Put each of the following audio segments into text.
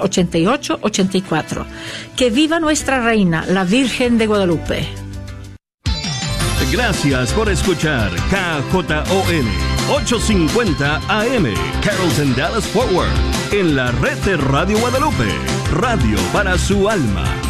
8884. Que viva nuestra reina, la Virgen de Guadalupe. Gracias por escuchar KJON 850 AM Carrollton Dallas Forward en la red de Radio Guadalupe, radio para su alma.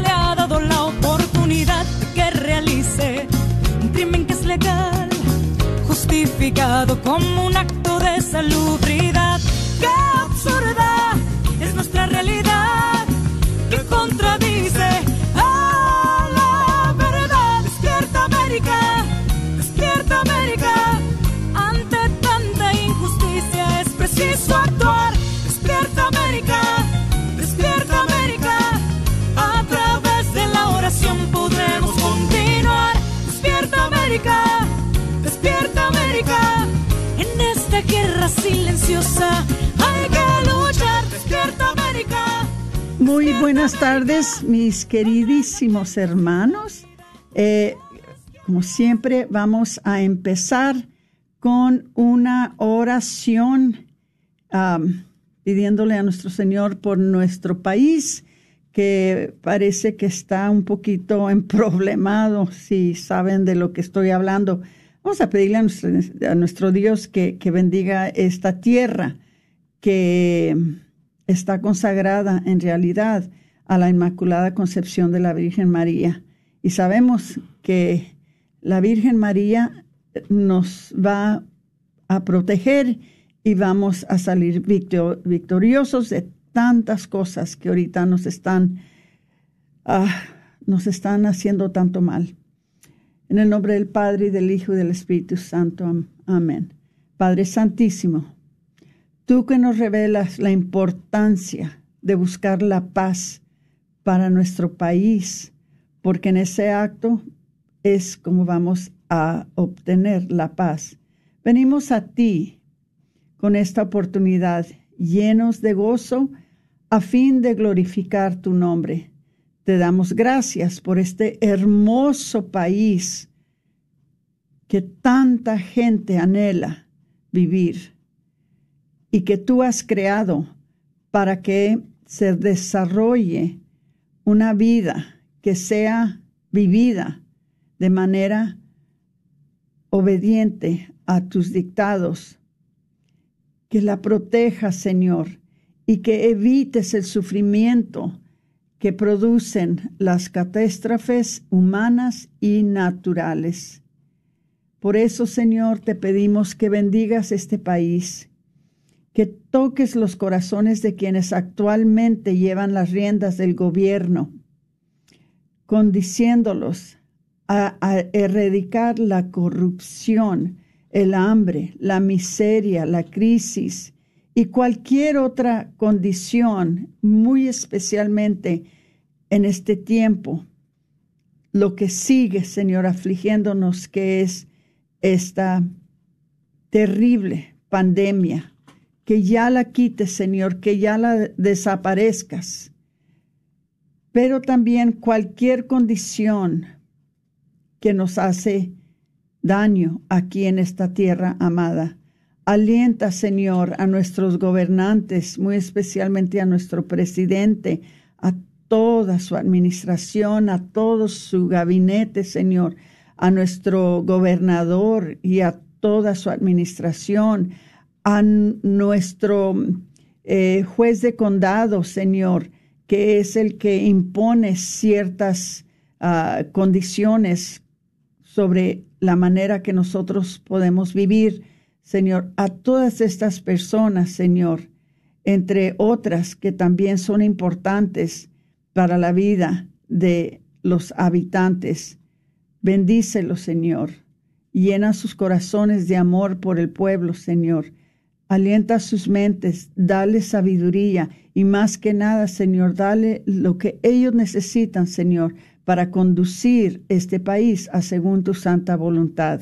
como un acto de salubridad. Buenas tardes, mis queridísimos hermanos. Eh, como siempre, vamos a empezar con una oración pidiéndole a nuestro Señor por nuestro país, que parece que está un poquito emproblemado, si saben de lo que estoy hablando. Vamos a pedirle a nuestro, a nuestro Dios que, que bendiga esta tierra, que está consagrada en realidad a la Inmaculada Concepción de la Virgen María. Y sabemos que la Virgen María nos va a proteger y vamos a salir victoriosos de tantas cosas que ahorita nos están, ah, nos están haciendo tanto mal. En el nombre del Padre y del Hijo y del Espíritu Santo. Amén. Padre Santísimo Tú que nos revelas la importancia de buscar la paz para nuestro país, porque en ese acto es como vamos a obtener la paz. Venimos a ti con esta oportunidad, llenos de gozo, a fin de glorificar tu nombre. Te damos gracias por este hermoso país que tanta gente anhela vivir y que tú has creado para que se desarrolle una vida que sea vivida de manera obediente a tus dictados. Que la protejas, Señor, y que evites el sufrimiento que producen las catástrofes humanas y naturales. Por eso, Señor, te pedimos que bendigas este país que toques los corazones de quienes actualmente llevan las riendas del gobierno, condiciéndolos a, erradicar la corrupción, el hambre, la miseria, la crisis y cualquier otra condición, muy especialmente en este tiempo, lo que sigue, Señor, afligiéndonos, que es esta terrible pandemia que ya la quites, Señor, que ya la desaparezcas. Pero también cualquier condición que nos hace daño aquí en esta tierra amada. Alienta, Señor, a nuestros gobernantes, muy especialmente a nuestro presidente, a toda su administración, a todo su gabinete, Señor, a nuestro gobernador y a toda su administración, a nuestro eh, juez de condado, Señor, que es el que impone ciertas ah, condiciones sobre la manera que nosotros podemos vivir, Señor, a todas estas personas, Señor, entre otras que también son importantes para la vida de los habitantes. Bendícelos, Señor. Llena sus corazones de amor por el pueblo, Señor. Alienta sus mentes, dale sabiduría y más que nada, Señor, dale lo que ellos necesitan, Señor, para conducir este país a según tu santa voluntad.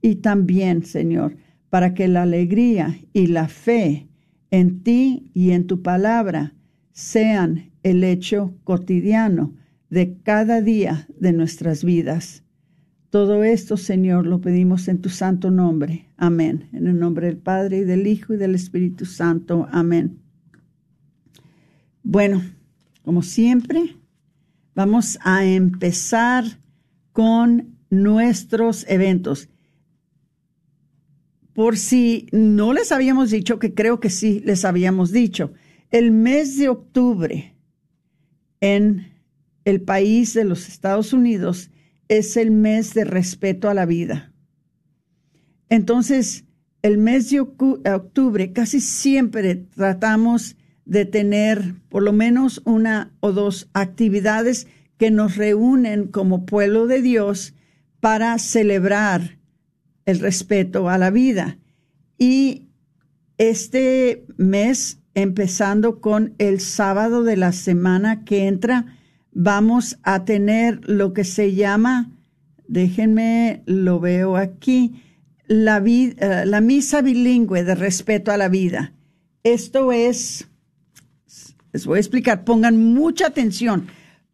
Y también, Señor, para que la alegría y la fe en ti y en tu palabra sean el hecho cotidiano de cada día de nuestras vidas. Todo esto, Señor, lo pedimos en tu santo nombre. Amén. En el nombre del Padre y del Hijo y del Espíritu Santo. Amén. Bueno, como siempre, vamos a empezar con nuestros eventos. Por si no les habíamos dicho, que creo que sí les habíamos dicho, el mes de octubre en el país de los Estados Unidos es el mes de respeto a la vida. Entonces, el mes de octubre casi siempre tratamos de tener por lo menos una o dos actividades que nos reúnen como pueblo de Dios para celebrar el respeto a la vida. Y este mes, empezando con el sábado de la semana que entra, vamos a tener lo que se llama, déjenme, lo veo aquí, la, eh, la misa bilingüe de respeto a la vida. Esto es, les voy a explicar, pongan mucha atención,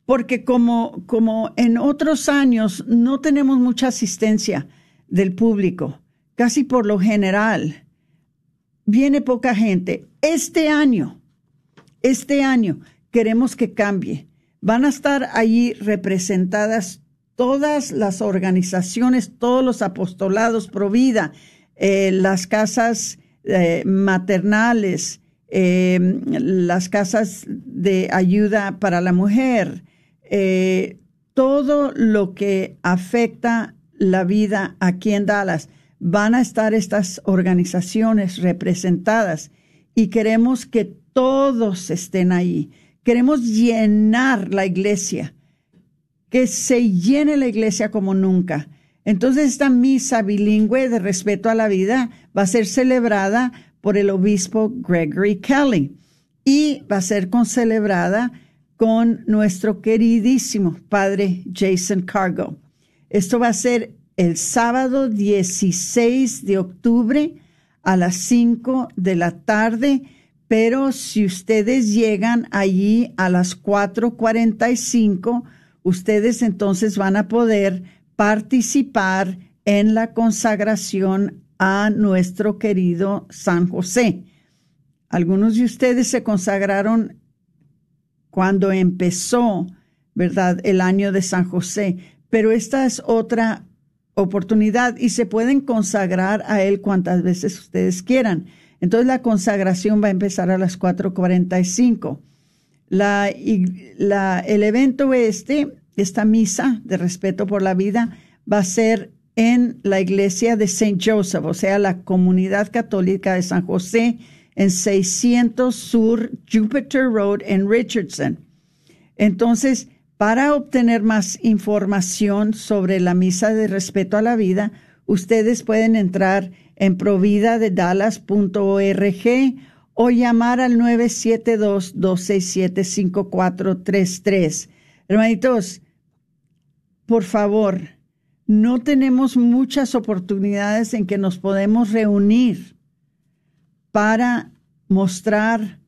porque como, como en otros años no tenemos mucha asistencia del público, casi por lo general, viene poca gente. Este año, este año queremos que cambie van a estar allí representadas todas las organizaciones, todos los apostolados pro vida, eh, las casas eh, maternales, em, las casas de ayuda para la mujer, eh, todo lo que afecta la vida aquí en Dallas. Van a estar estas organizaciones representadas y queremos que todos estén ahí Queremos llenar la iglesia, que se llene la iglesia como nunca. Entonces esta misa bilingüe de respeto a la vida va a ser celebrada por el obispo Gregory Kelly y va a ser concelebrada con nuestro queridísimo padre Jason Cargo. Esto va a ser el sábado 16 de octubre a las 5 de la tarde pero si ustedes llegan allí a las 4.45, ustedes entonces van a poder participar en la consagración a nuestro querido San José. Algunos de ustedes se consagraron cuando empezó, ¿verdad?, el año de San José, pero esta es otra oportunidad y se pueden consagrar a él cuantas veces ustedes quieran. Entonces la consagración va a empezar a las 4.45. La, la, el evento este, esta misa de respeto por la vida, va a ser en la iglesia de St. Joseph, o sea, la comunidad católica de San José, en 600 Sur Jupiter Road en Richardson. Entonces, para obtener más información sobre la misa de respeto a la vida, ustedes pueden entrar en providadedallas.org o llamar al 972-267-5433. Hermanitos, por favor, no tenemos muchas oportunidades en que nos podemos reunir para mostrar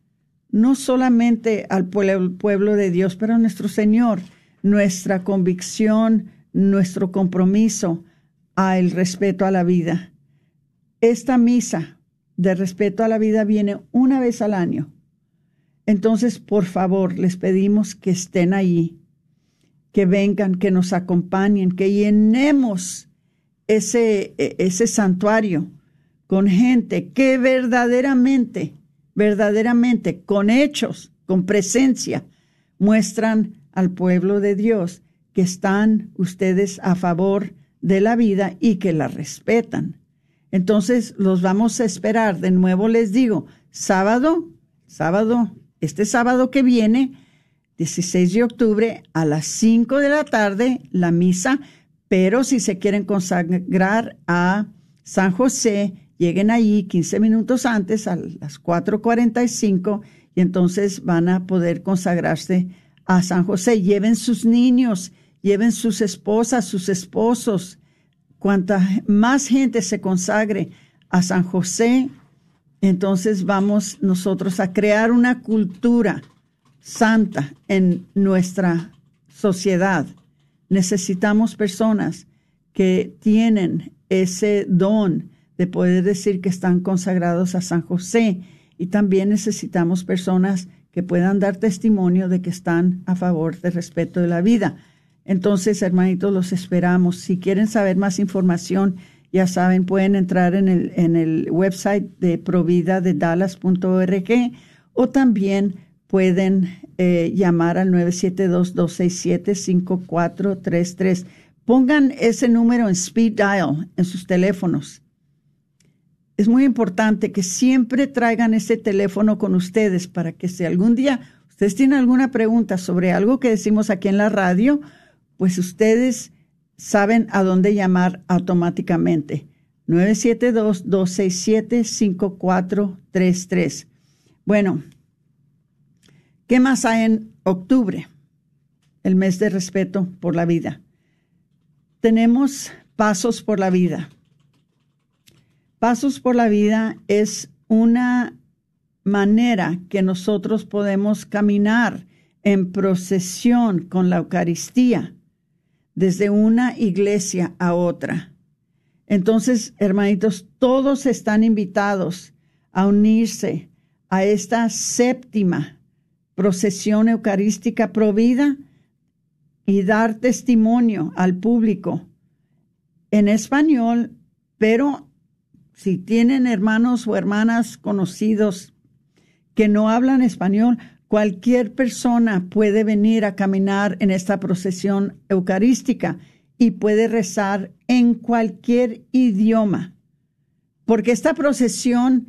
no solamente al pueblo, de Dios, pero a nuestro Señor, nuestra convicción, nuestro compromiso al respeto a la vida. Esta misa de respeto a la vida viene una vez al año. Entonces, por favor, les pedimos que estén ahí. que vengan, que nos acompañen, que llenemos ese, e, ese santuario con gente que verdaderamente, verdaderamente, con hechos, con presencia, muestran al pueblo de Dios que están ustedes a favor de la vida y que la respetan. Entonces los vamos a esperar. De nuevo les digo, sábado, sábado, este sábado que viene, 16 de octubre, a las 5 de la tarde, la misa, pero si se quieren consagrar a San José, lleguen allí 15 minutos antes, a las 4.45, y entonces van a poder consagrarse a San José. Lleven sus niños, lleven sus esposas, sus esposos. Cuanta más gente se consagre a San José, entonces vamos nosotros a crear una cultura santa en nuestra sociedad. Necesitamos personas que tienen ese don de poder decir que están consagrados a San José y también necesitamos personas que puedan dar testimonio de que están a favor del respeto de la vida. Entonces, hermanitos, los esperamos. Si quieren saber más información, ya saben, pueden entrar en el, en el website de provida de dallas.org o también pueden eh, llamar al 972-267-5433. Pongan ese número en speed dial en sus teléfonos. Es muy importante que siempre traigan ese teléfono con ustedes para que si algún día ustedes tienen alguna pregunta sobre algo que decimos aquí en la radio, pues ustedes saben a dónde llamar automáticamente. 972-267-5433. Bueno, ¿Qué más hay en octubre? El mes de respeto por la vida. Tenemos Pasos por la Vida. Pasos por la Vida es una manera que nosotros podemos caminar en procesión con la Eucaristía desde una iglesia a otra. Entonces, hermanitos, todos están invitados a unirse a esta séptima procesión eucarística provida y dar testimonio al público en español, pero si tienen hermanos o hermanas conocidos que no hablan español, cualquier persona puede venir a caminar en esta procesión eucarística y puede rezar en cualquier idioma, porque esta procesión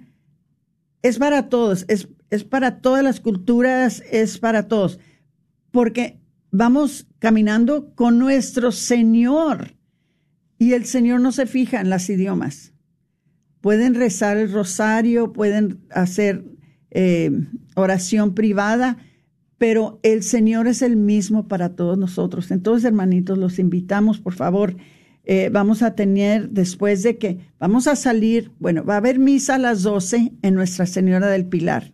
es para todos, es, es para todas las culturas, es para todos, porque vamos caminando con nuestro Señor y el Señor no se fija en las idiomas. Pueden rezar el rosario, pueden hacer eh, oración privada, pero el Señor es el mismo para todos nosotros. Entonces, hermanitos, los invitamos, por favor, eh, vamos a tener después de que vamos a salir, bueno, va a haber misa a las 12 en Nuestra Señora del Pilar.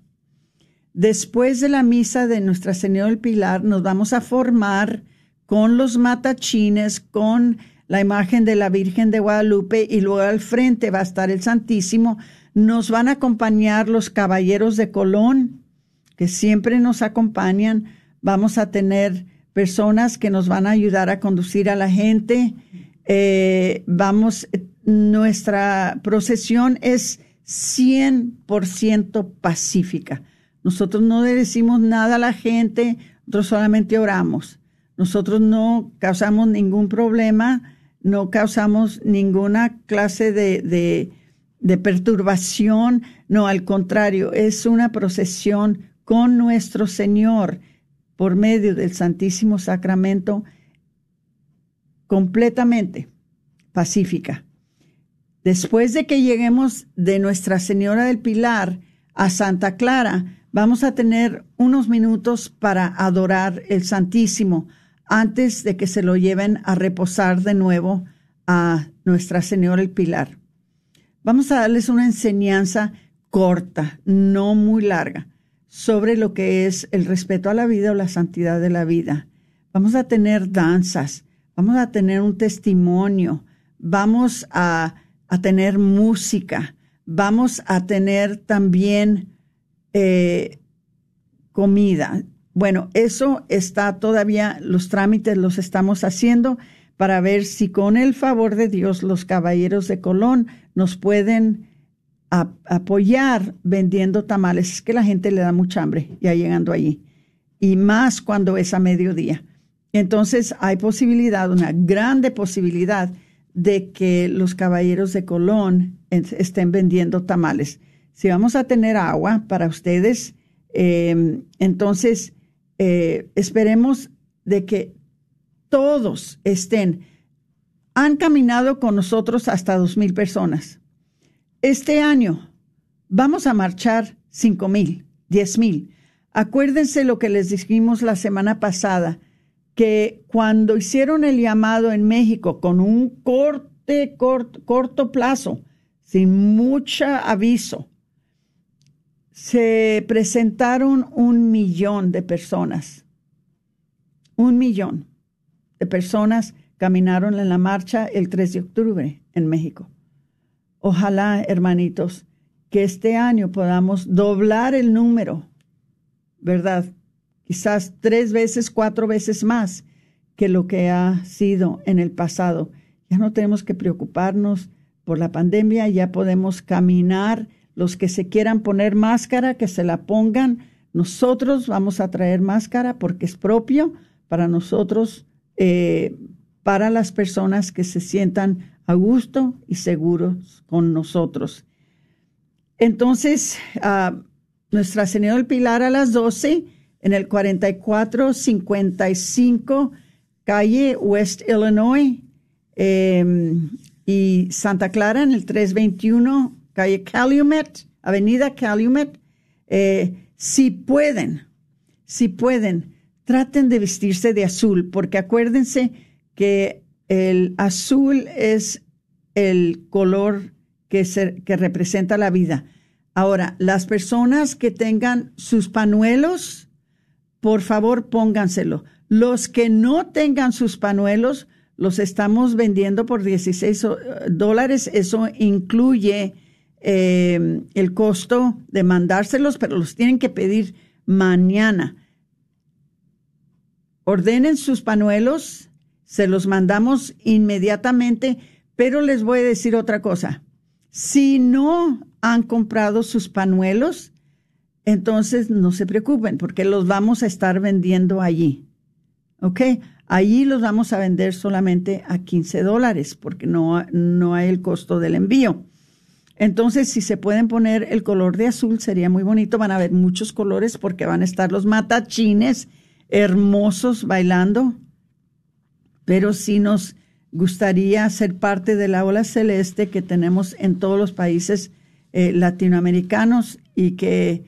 Después de la misa de Nuestra Señora del Pilar, nos vamos a formar con los matachines, con la imagen de la Virgen de Guadalupe y luego al frente va a estar el Santísimo. Nos van a acompañar los caballeros de Colón, que siempre nos acompañan. Vamos a tener personas que nos van a ayudar a conducir a la gente. Eh, vamos, nuestra procesión es 100% pacífica. Nosotros no le decimos nada a la gente, nosotros solamente oramos. Nosotros no causamos ningún problema, no causamos ninguna clase de, de, perturbación, no, al contrario, es una procesión con nuestro Señor por medio del Santísimo Sacramento completamente pacífica. Después de que lleguemos de Nuestra Señora del Pilar a Santa Clara, Vamos a tener unos minutos para adorar el Santísimo antes de que se lo lleven a reposar de nuevo a Nuestra Señora el Pilar. Vamos a darles una enseñanza corta, no muy larga, sobre lo que es el respeto a la vida o la santidad de la vida. Vamos a tener danzas, vamos a tener un testimonio, vamos a, a tener música, vamos a tener también eh, comida. bueno, eso está todavía, los trámites los estamos haciendo para ver si con el favor de Dios los caballeros de Colón nos pueden apoyar vendiendo tamales. Es que la gente le da mucha hambre ya llegando allí. Y más cuando es a mediodía. Entonces hay posibilidad, una grande posibilidad de que los caballeros de Colón estén vendiendo tamales. Si vamos a tener agua para ustedes, em, entonces eh, esperemos de que todos estén. Han caminado con nosotros hasta dos mil personas. Este año vamos a marchar cinco mil, diez mil. Acuérdense lo que les dijimos la semana pasada que cuando hicieron el llamado en México con un corte, corto plazo, sin mucho aviso, se presentaron un millón de personas. Un millón de personas caminaron en la marcha el 3 de octubre en México. Ojalá, hermanitos, que este año podamos doblar el número, ¿verdad? quizás tres veces, cuatro veces más que lo que ha sido en el pasado. Ya no tenemos que preocuparnos por la pandemia, ya podemos caminar. Los que se quieran poner máscara, que se la pongan. Nosotros vamos a traer máscara porque es propio para nosotros, eh, para las personas que se sientan a gusto y seguros con nosotros. Entonces, uh, Nuestra Señora del Pilar a las 12 en el 4455 calle West Illinois em, y Santa Clara en el 321 calle Calumet, avenida Calumet. Eh, si pueden, si pueden, traten de vestirse de azul, porque acuérdense que el azul es el color que, que representa la vida. Ahora, las personas que tengan sus panuelos, por favor pónganselo. Los que no tengan sus panuelos, los estamos vendiendo por 16 dólares. Eso incluye em, el costo de mandárselos, pero los tienen que pedir mañana. Ordenen sus panuelos, se los mandamos inmediatamente, pero les voy a decir otra cosa. Si no han comprado sus panuelos, entonces no se preocupen porque los vamos a estar vendiendo allí. ¿Ok? Allí los vamos a vender solamente a 15 dólares porque no, no hay el costo del envío. Entonces, si se pueden poner el color de azul, sería muy bonito. Van a ver muchos colores porque van a estar los matachines hermosos bailando. Pero sí nos gustaría ser parte de la ola celeste que tenemos en todos los países eh, latinoamericanos y que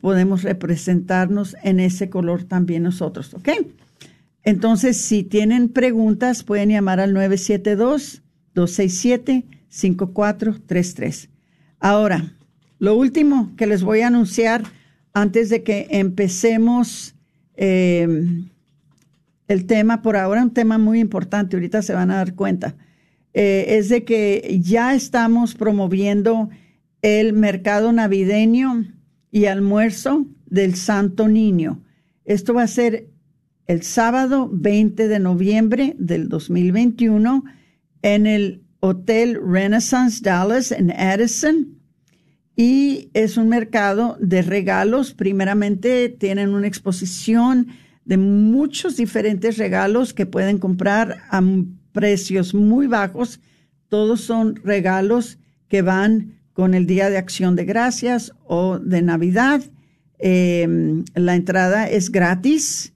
podemos representarnos en ese color también nosotros, ¿ok? Entonces, si tienen preguntas, pueden llamar al 972-267-5433. Ahora, lo último que les voy a anunciar antes de que empecemos eh, el tema, por ahora un tema muy importante, ahorita se van a dar cuenta, eh, es de que ya estamos promoviendo el mercado navideño y almuerzo del Santo Niño. Esto va a ser el sábado 20 de noviembre del 2021 en el Hotel Renaissance Dallas en Addison. Y es un mercado de regalos. Primeramente tienen una exposición de muchos diferentes regalos que pueden comprar a precios muy bajos. Todos son regalos que van con el Día de Acción de Gracias o de Navidad. Em, la entrada es gratis,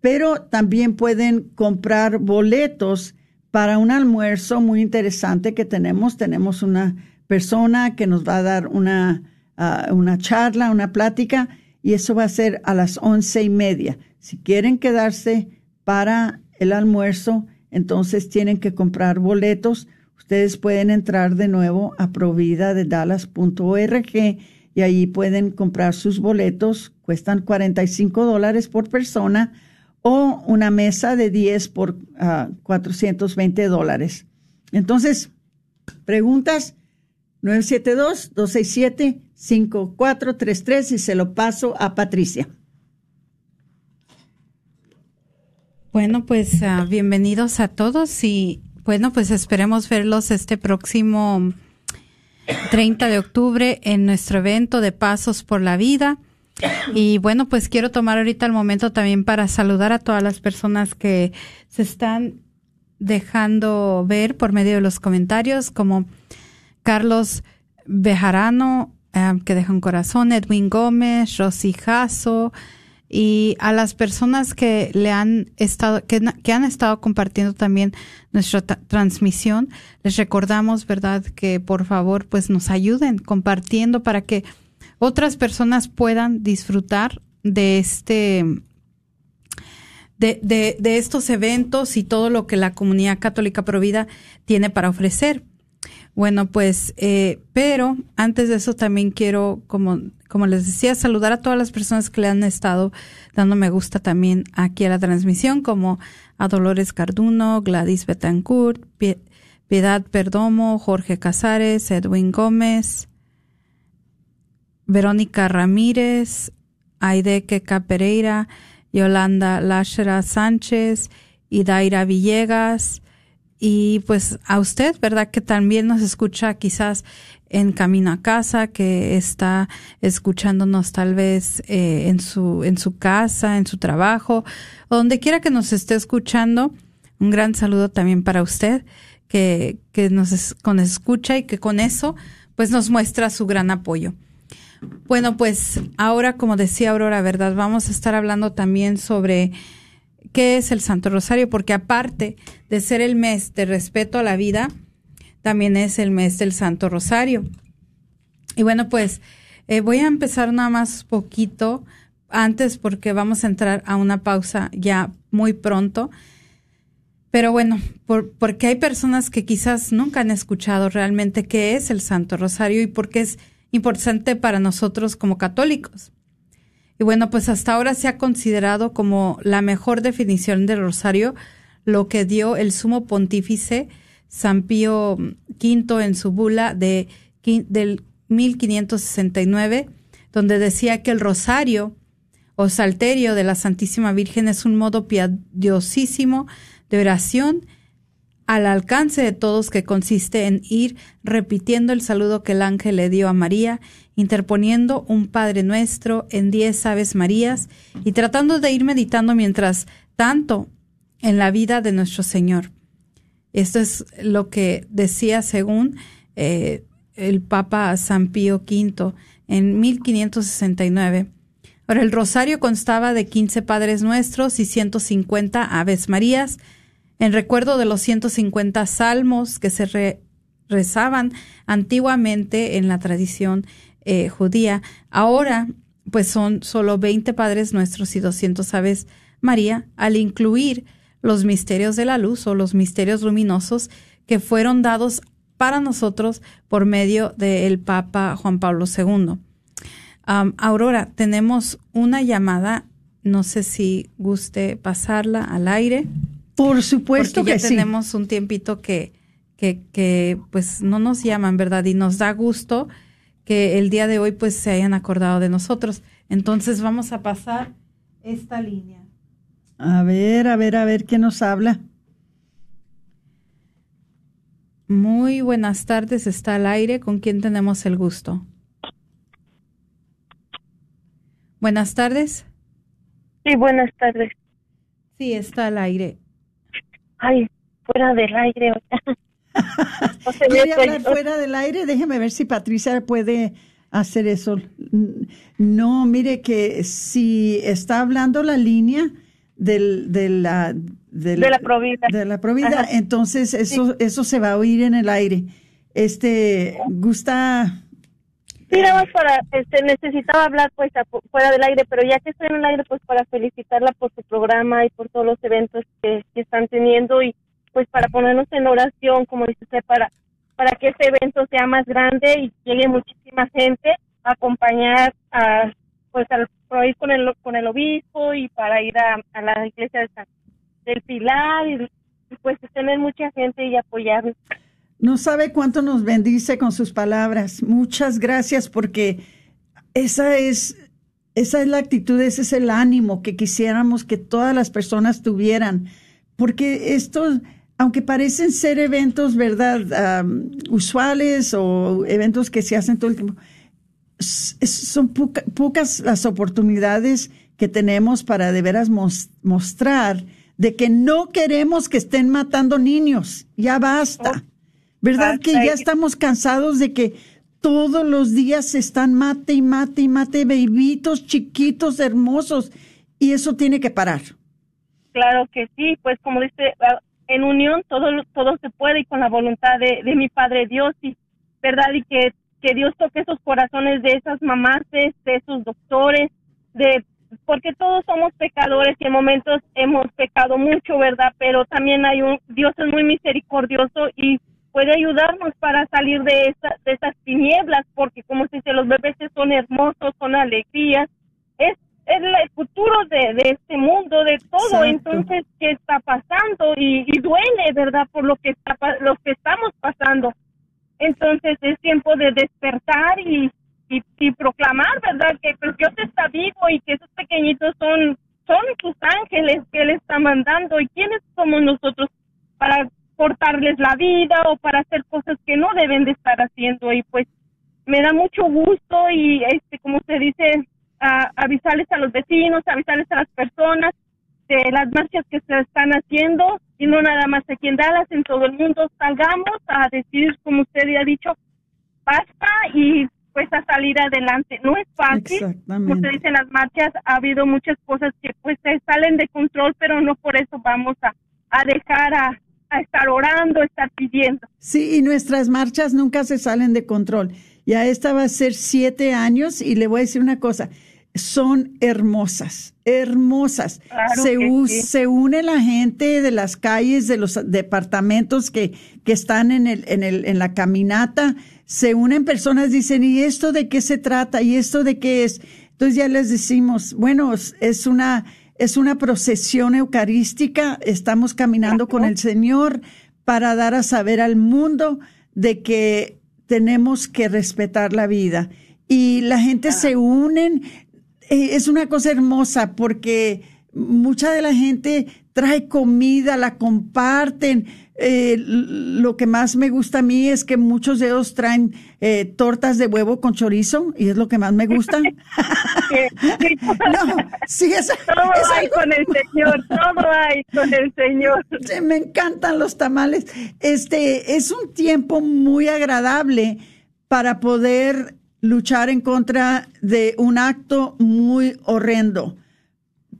pero también pueden comprar boletos para un almuerzo muy interesante que tenemos. Tenemos una persona que nos va a dar una, ah, una charla, una plática, y eso va a ser a las once y media. Si quieren quedarse para el almuerzo, entonces tienen que comprar boletos Ustedes pueden entrar de nuevo a provida de y ahí pueden comprar sus boletos. Cuestan 45 dólares por persona o una mesa de 10 por 420 ah, dólares. Entonces, preguntas 972-267-5433 y se lo paso a Patricia. Bueno, pues uh, bienvenidos a todos y bueno, pues esperemos verlos este próximo 30 de octubre en nuestro evento de Pasos por la Vida. Y bueno, pues quiero tomar ahorita el momento también para saludar a todas las personas que se están dejando ver por medio de los comentarios, como Carlos Bejarano, eh, que deja un corazón, Edwin Gómez, Rosy Jasso, y a las personas que le han estado que, que han estado compartiendo también nuestra transmisión les recordamos verdad que por favor pues nos ayuden compartiendo para que otras personas puedan disfrutar de este de, de, de estos eventos y todo lo que la comunidad católica provida tiene para ofrecer. Bueno, pues, eh, pero antes de eso también quiero, como, como les decía, saludar a todas las personas que le han estado dando me gusta también aquí a la transmisión, como a Dolores Carduno, Gladys Betancourt, Piedad Perdomo, Jorge Casares, Edwin Gómez, Verónica Ramírez, Aideque Pereira, Yolanda Lashera Sánchez, Idaira Villegas, y pues a usted, ¿verdad? Que también nos escucha quizás en camino a casa, que está escuchándonos tal vez eh, en su en su casa, en su trabajo, o donde quiera que nos esté escuchando. Un gran saludo también para usted, que, que nos con escucha y que con eso pues nos muestra su gran apoyo. Bueno, pues ahora, como decía Aurora, ¿verdad? Vamos a estar hablando también sobre qué es el Santo Rosario, porque aparte de ser el mes de respeto a la vida, también es el mes del Santo Rosario. Y bueno, pues eh, voy a empezar nada más poquito antes porque vamos a entrar a una pausa ya muy pronto. Pero bueno, porque hay personas que quizás nunca han escuchado realmente qué es el Santo Rosario y por qué es importante para nosotros como católicos. Y bueno, pues hasta ahora se ha considerado como la mejor definición del rosario lo que dio el sumo pontífice San Pío V en su bula de, del 1569, donde decía que el rosario o salterio de la Santísima Virgen es un modo piadosísimo de oración al alcance de todos que consiste en ir repitiendo el saludo que el ángel le dio a María, interponiendo un Padre Nuestro en diez Aves Marías y tratando de ir meditando mientras tanto en la vida de nuestro Señor. Esto es lo que decía según eh, el Papa San Pío V en 1569. Ahora, el rosario constaba de 15 Padres Nuestros y 150 Aves Marías, en recuerdo de los 150 salmos que se rezaban antiguamente en la tradición eh, judía. Ahora, pues son solo 20 Padres Nuestros y 200 Aves María, al incluir los misterios de la luz o los misterios luminosos que fueron dados para nosotros por medio del Papa Juan Pablo II. Aurora, tenemos una llamada, no sé si guste pasarla al aire. Por supuesto porque ya tenemos un tiempito que, que, que, pues no nos llaman, ¿verdad? Y nos da gusto que el día de hoy pues se hayan acordado de nosotros. Entonces vamos a pasar esta línea. A ver, a ver, a ver qué nos habla. Muy buenas tardes, está al aire. ¿Con quién tenemos el gusto? Buenas tardes. Sí, buenas tardes. Sí, está al aire ay, fuera del aire. ¿Quiere hablar fuera del aire? Déjeme ver si Patricia puede hacer eso. No, mire que si está hablando la línea del, de la de la provida, de la provida entonces eso eso se va a oír en el aire. Este gusta Sí, para, este, necesitaba hablar pues fuera del aire, pero ya que estoy en el aire, pues para felicitarla por su programa y por todos los eventos que, están teniendo y pues para ponernos en oración, como dice usted, para, para que este evento sea más grande y llegue muchísima gente a acompañar a, pues al, ir con el, con el obispo y para ir a, la iglesia del Pilar y, y pues tener mucha gente y apoyarnos. No sabe cuánto nos bendice con sus palabras. Muchas gracias porque esa es Esa es la actitud, ese es el ánimo que quisiéramos que todas las personas tuvieran, porque estos, aunque parecen ser eventos, ¿verdad?, usuales o eventos que se hacen todo el tiempo, son pocas las oportunidades que tenemos para de veras mostrar de que no queremos que estén matando niños. Ya basta. ¿Verdad que ya estamos cansados de que todos los días se están mate y mate y mate bebitos chiquitos, hermosos? Y eso tiene que parar. Claro que sí, pues como dice, ah, en unión todo, todo se puede y con la voluntad de, de mi Padre Dios, y, ¿verdad? Y que, que Dios toque esos corazones de esas mamás, de esos doctores, de porque todos somos pecadores y en momentos hemos pecado mucho, ¿verdad? Pero también hay un Dios es muy misericordioso y puede ayudarnos para salir de, esa, de esas tinieblas, porque como se dice, los bebés son hermosos, son alegrías, es, es el futuro de, de este mundo, de todo. Entonces, ¿qué está pasando? Y, y, duele, ¿verdad? Por lo que, está, lo que estamos pasando. Entonces, es tiempo de despertar y, y, proclamar, ¿verdad? Que pues, Dios está vivo y que esos pequeñitos son, son sus ángeles que Él está mandando. ¿Y quiénes somos nosotros para cortarles la vida o para hacer cosas que no deben de estar haciendo? Y pues me da mucho gusto y, este como se dice, avisarles a los vecinos, avisarles a las personas de las marchas que se están haciendo y no nada más aquí en Dallas, en todo el mundo salgamos a decir, como usted ya ha dicho, basta y pues a salir adelante. No es fácil, como se dice en las marchas, ha habido muchas cosas que pues se salen de control, pero no por eso vamos a, a dejar a, a estar orando, a estar pidiendo. Sí, y nuestras marchas nunca se salen de control. Ya esta va a ser siete años y le voy a decir una cosa, son hermosas, hermosas. se, se une la gente de las calles, de los departamentos que, que están en, el, en, el, en la caminata, se unen personas, dicen, ¿y esto de qué se trata? ¿Y esto de qué es? Entonces ya les decimos, bueno, es una, es una procesión eucarística, estamos caminando con el Señor para dar a saber al mundo de que tenemos que respetar la vida. Y la gente se unen, eh, es una cosa hermosa porque mucha de la gente trae comida, la comparten. Eh, lo que más me gusta a mí es que muchos de ellos traen eh, tortas de huevo con chorizo y es lo que más me gusta. no, sí, es, todo hay con el Señor, todo hay con el Señor. me encantan los tamales. Este es un tiempo muy agradable para poder luchar en contra de un acto muy horrendo.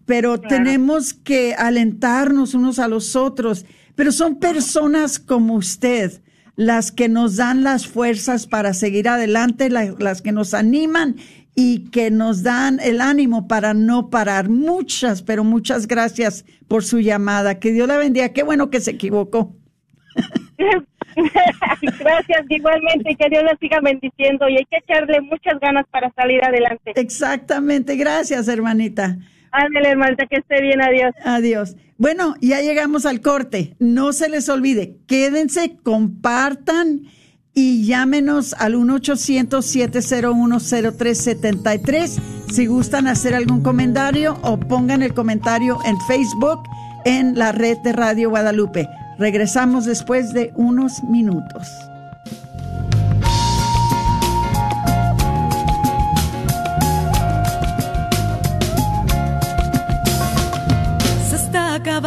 Pero tenemos que alentarnos unos a los otros. Pero son personas como usted las que nos dan las fuerzas para seguir adelante, las que nos animan y que nos dan el ánimo para no parar. Muchas, pero muchas gracias por su llamada. Que Dios la bendiga. Qué bueno que se equivocó. Gracias, igualmente, que Dios la siga bendiciendo y hay que echarle muchas ganas para salir adelante. Exactamente, gracias, hermanita. Ándale, hermanita, que esté bien, adiós. Adiós. Bueno, ya llegamos al corte. No se les olvide, quédense, compartan y llámenos al 1-800-701-0373 si gustan hacer algún comentario o pongan el comentario en Facebook en la red de Radio Guadalupe. Regresamos después de unos minutos.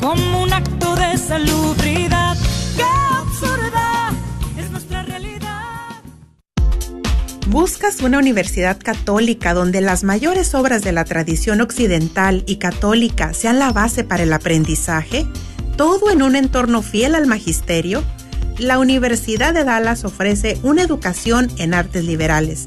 como un acto de salubridad. ¡Qué absurda es nuestra realidad! ¿Buscas una universidad católica donde las mayores obras de la tradición occidental y católica sean la base para el aprendizaje? ¿Todo en un entorno fiel al magisterio? la Universidad de Dallas ofrece una educación en artes liberales,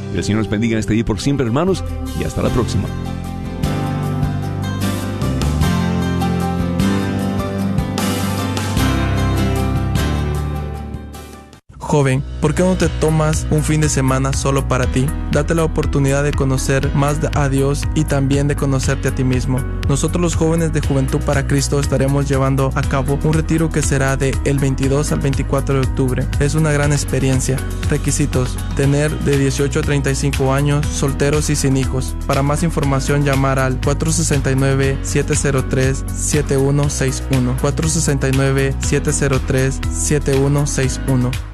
El Señor nos bendiga en este día por siempre, hermanos, y hasta la próxima. Joven, ¿por qué no te tomas un fin de semana solo para ti? Date la oportunidad de conocer más a Dios y también de conocerte a ti mismo. Nosotros los jóvenes de Juventud para Cristo estaremos llevando a cabo un retiro que será de el 22 al 24 de octubre. Es una gran experiencia. Requisitos: tener de 18 a 35 años, solteros y sin hijos. Para más información llamar al 469 703 7161. 469 703 7161.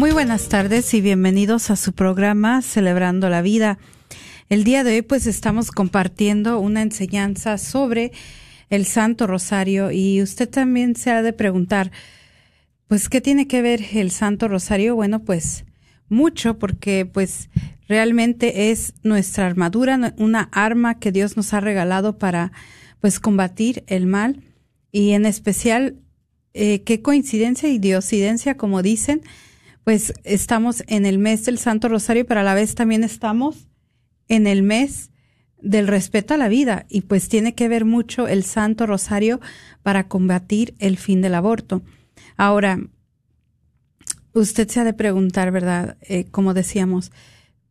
Muy buenas tardes y bienvenidos a su programa Celebrando la Vida. El día de hoy pues estamos compartiendo una enseñanza sobre el Santo Rosario y usted también se ha de preguntar, pues, ¿qué tiene que ver el Santo Rosario? Bueno, pues mucho porque pues realmente es nuestra armadura, una arma que Dios nos ha regalado para pues combatir el mal y en especial eh, qué coincidencia y diosidencia como dicen pues estamos en el mes del Santo Rosario, pero a la vez también estamos en el mes del respeto a la vida y pues tiene que ver mucho el Santo Rosario para combatir el fin del aborto. Ahora, usted se ha de preguntar, ¿verdad? Eh, como decíamos,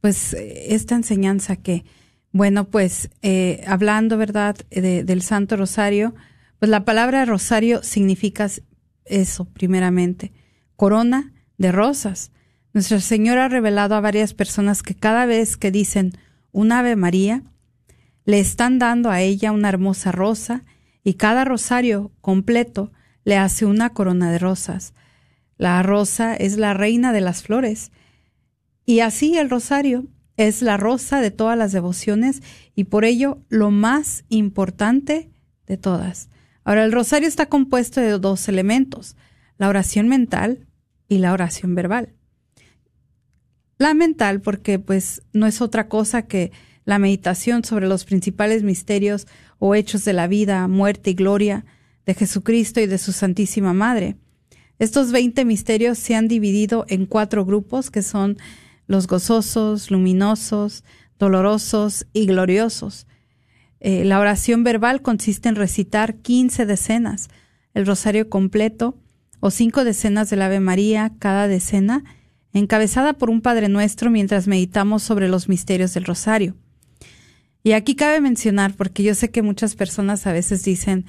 pues esta enseñanza que, bueno, pues eh, hablando, ¿verdad? del Santo Rosario, pues la palabra rosario significa eso, primeramente, corona de rosas. Nuestra Señora ha revelado a varias personas que cada vez que dicen un Ave María, le están dando a ella una hermosa rosa y cada rosario completo le hace una corona de rosas. La rosa es la reina de las flores y así el rosario es la rosa de todas las devociones y por ello lo más importante de todas. Ahora, el rosario está compuesto de dos elementos, la oración mental y la oración verbal. La mental, porque pues no es otra cosa que la meditación sobre los principales misterios o hechos de la vida, muerte y gloria de Jesucristo y de su Santísima Madre. Estos veinte misterios se han dividido en cuatro grupos que son los gozosos, luminosos, dolorosos y gloriosos. Eh, la oración verbal consiste en recitar quince decenas, el rosario completo, o cinco decenas del Ave María cada decena, encabezada por un Padre Nuestro mientras meditamos sobre los misterios del Rosario. Y aquí cabe mencionar, porque yo sé que muchas personas a veces dicen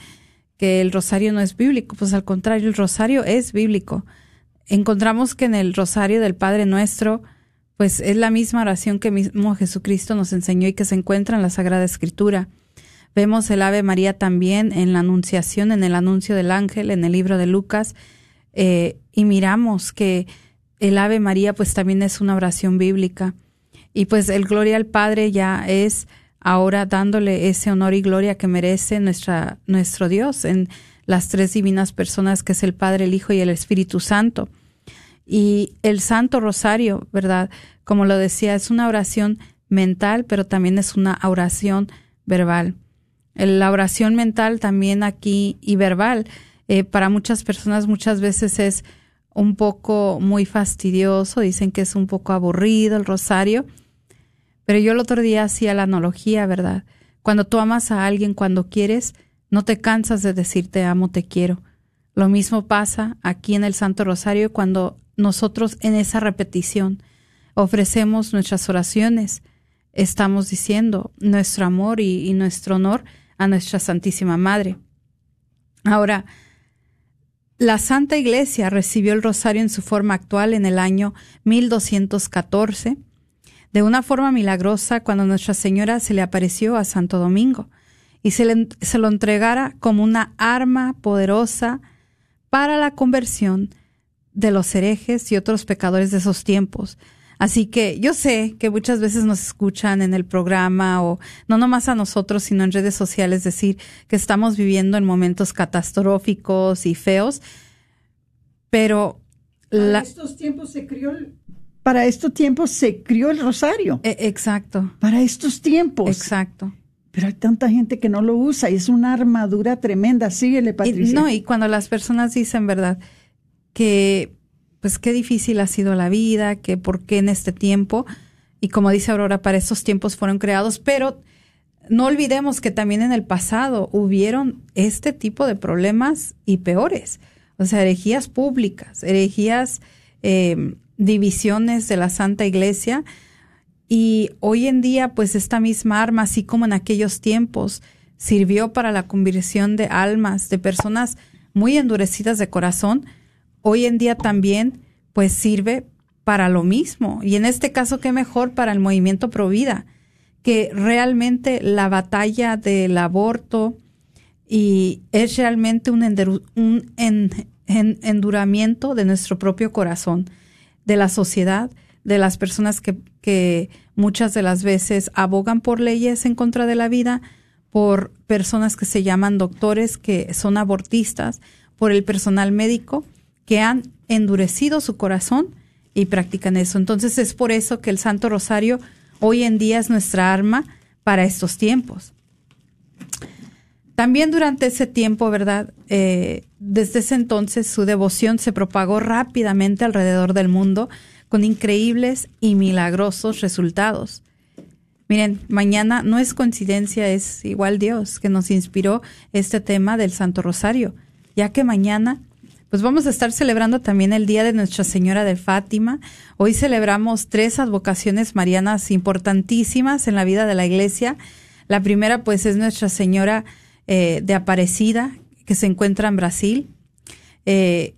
que el Rosario no es bíblico, pues al contrario, el Rosario es bíblico. Encontramos que en el Rosario del Padre Nuestro, pues es la misma oración que mismo Jesucristo nos enseñó y que se encuentra en la Sagrada Escritura. Vemos el Ave María también en la Anunciación, en el anuncio del ángel, en el libro de Lucas, eh, y miramos que el Ave María pues también es una oración bíblica y pues el Gloria al Padre ya es ahora dándole ese honor y gloria que merece nuestra, nuestro Dios en las tres divinas personas que es el Padre, el Hijo y el Espíritu Santo. Y el Santo Rosario, ¿verdad? Como lo decía, es una oración mental, pero también es una oración verbal. La oración mental también aquí y verbal eh, para muchas personas muchas veces es un poco muy fastidioso, dicen que es un poco aburrido el rosario, pero yo el otro día hacía la analogía, ¿verdad? Cuando tú amas a alguien, cuando quieres, no te cansas de decir te amo, te quiero. Lo mismo pasa aquí en el Santo Rosario cuando nosotros en esa repetición ofrecemos nuestras oraciones, estamos diciendo nuestro amor y, y nuestro honor a nuestra Santísima Madre. Ahora, la Santa Iglesia recibió el rosario en su forma actual en el año 1214, de una forma milagrosa cuando Nuestra Señora se le apareció a Santo Domingo y se, le, se lo entregara como una arma poderosa para la conversión de los herejes y otros pecadores de esos tiempos. Así que yo sé que muchas veces nos escuchan en el programa o no nomás a nosotros, sino en redes sociales decir que estamos viviendo en momentos catastróficos y feos, pero para estos tiempos se crió el, para estos tiempos se crió el rosario. E exacto. Para estos tiempos. Exacto. Pero hay tanta gente que no lo usa y es una armadura tremenda. Síguele, Patricia. Y, no, y cuando las personas dicen, ¿verdad? Que pues qué difícil ha sido la vida, que por qué en este tiempo, y como dice Aurora, para estos tiempos fueron creados, pero no olvidemos que también en el pasado hubieron este tipo de problemas y peores, o sea, herejías públicas, herejías, eh, divisiones de la Santa Iglesia, y hoy en día, pues esta misma arma, así como en aquellos tiempos, sirvió para la conversión de almas, de personas muy endurecidas de corazón, hoy en día también pues sirve para lo mismo. Y en este caso, qué mejor para el movimiento pro vida, que realmente la batalla del aborto y es realmente un, un enduramiento de nuestro propio corazón, de la sociedad, de las personas que, que muchas de las veces abogan por leyes en contra de la vida, por personas que se llaman doctores, que son abortistas, por el personal médico que han endurecido su corazón y practican eso. Entonces es por eso que el Santo Rosario hoy en día es nuestra arma para estos tiempos. También durante ese tiempo, ¿verdad? Eh, desde ese entonces su devoción se propagó rápidamente alrededor del mundo con increíbles y milagrosos resultados. Miren, mañana no es coincidencia, es igual Dios que nos inspiró este tema del Santo Rosario, ya que mañana pues vamos a estar celebrando también el Día de Nuestra Señora de Fátima. Hoy celebramos tres advocaciones marianas importantísimas en la vida de la iglesia. La primera, pues, es Nuestra Señora eh, de Aparecida, que se encuentra en Brasil. Eh,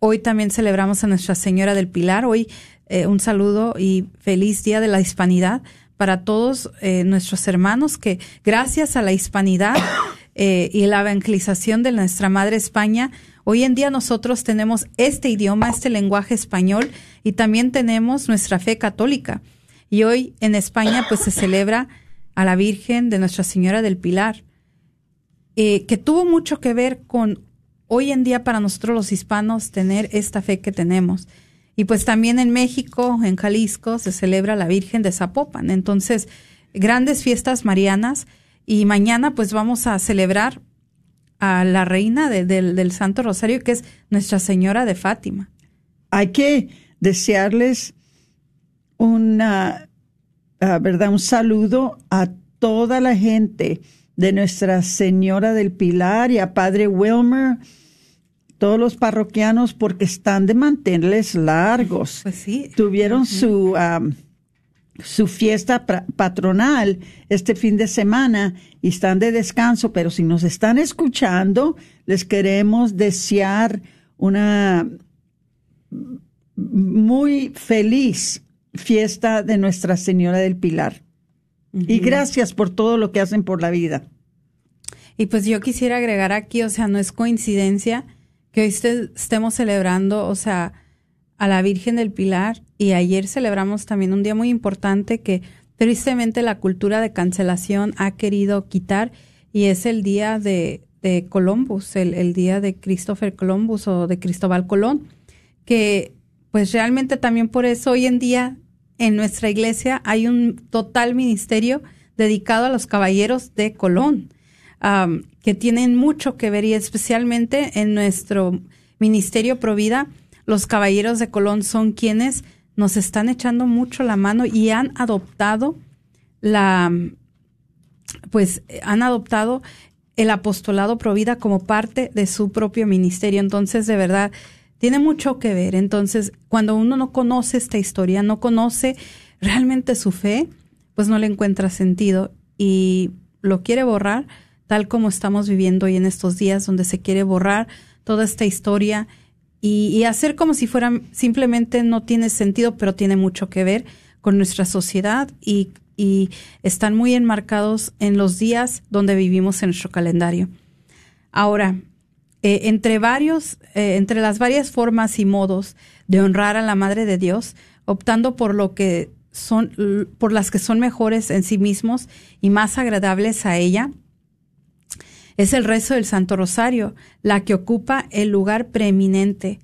hoy también celebramos a Nuestra Señora del Pilar. Hoy eh, un saludo y feliz Día de la Hispanidad para todos nuestros hermanos que gracias a la hispanidad y la evangelización de nuestra Madre España, Hoy en día nosotros tenemos este idioma, este lenguaje español y también tenemos nuestra fe católica. Y hoy en España pues se celebra a la Virgen de Nuestra Señora del Pilar, eh, que tuvo mucho que ver con hoy en día para nosotros los hispanos tener esta fe que tenemos. Y pues también en México, en Jalisco, se celebra la Virgen de Zapopan. Entonces, grandes fiestas marianas y mañana pues vamos a celebrar a la reina del Santo Rosario, que es Nuestra Señora de Fátima. Hay que desearles una, ah, ¿verdad? un saludo a toda la gente de Nuestra Señora del Pilar y a Padre Wilmer, todos los parroquianos, porque están de mantenerles largos. Pues sí. Tuvieron su su fiesta patronal este fin de semana y están de descanso, pero si nos están escuchando, les queremos desear una muy feliz fiesta de Nuestra Señora del Pilar. Y gracias por todo lo que hacen por la vida. Y pues yo quisiera agregar aquí, o sea, no es coincidencia que hoy estemos celebrando, o sea, a la Virgen del Pilar y ayer celebramos también un día muy importante que tristemente la cultura de cancelación ha querido quitar y es el día de, de Columbus, el, día de Christopher Columbus o de Cristóbal Colón, que pues realmente también por eso hoy en día en nuestra iglesia hay un total ministerio dedicado a los caballeros de Colón, que tienen mucho que ver y especialmente en nuestro ministerio Provida los caballeros de Colón son quienes nos están echando mucho la mano y han adoptado la, pues han adoptado el apostolado Provida como parte de su propio ministerio. Entonces, de verdad, tiene mucho que ver. Entonces, cuando uno no conoce esta historia, no conoce realmente su fe, pues no le encuentra sentido y lo quiere borrar, tal como estamos viviendo hoy en estos días, donde se quiere borrar toda esta historia y, hacer como si fuera simplemente no tiene sentido, pero tiene mucho que ver con nuestra sociedad y, y están muy enmarcados en los días donde vivimos en nuestro calendario. Ahora, eh, entre varios, eh, entre las varias formas y modos de honrar a la Madre de Dios, optando por lo que son, por las que son mejores en sí mismos y más agradables a ella, es el rezo del Santo Rosario, la que ocupa el lugar preeminente.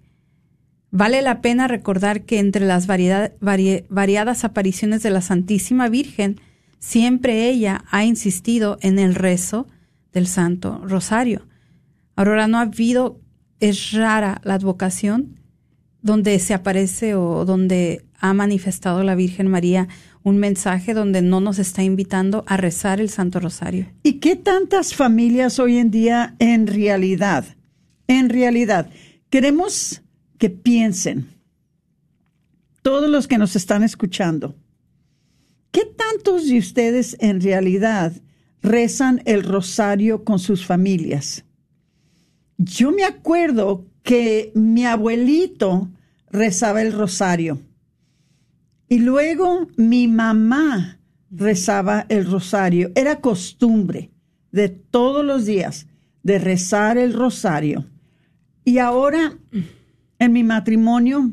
Vale la pena recordar que entre las variadas apariciones de la Santísima Virgen, siempre ella ha insistido en el rezo del Santo Rosario. Ahora no ha habido, es rara la advocación donde se aparece o donde ha manifestado la Virgen María un mensaje donde no nos está invitando a rezar el Santo Rosario. ¿Y qué tantas familias hoy en día en realidad, en realidad, queremos que piensen, todos los que nos están escuchando, ¿qué tantos de ustedes en realidad rezan el rosario con sus familias? Yo me acuerdo que mi abuelito rezaba el rosario y luego mi mamá rezaba el rosario. Era costumbre de todos los días de rezar el rosario. Y ahora, en mi matrimonio,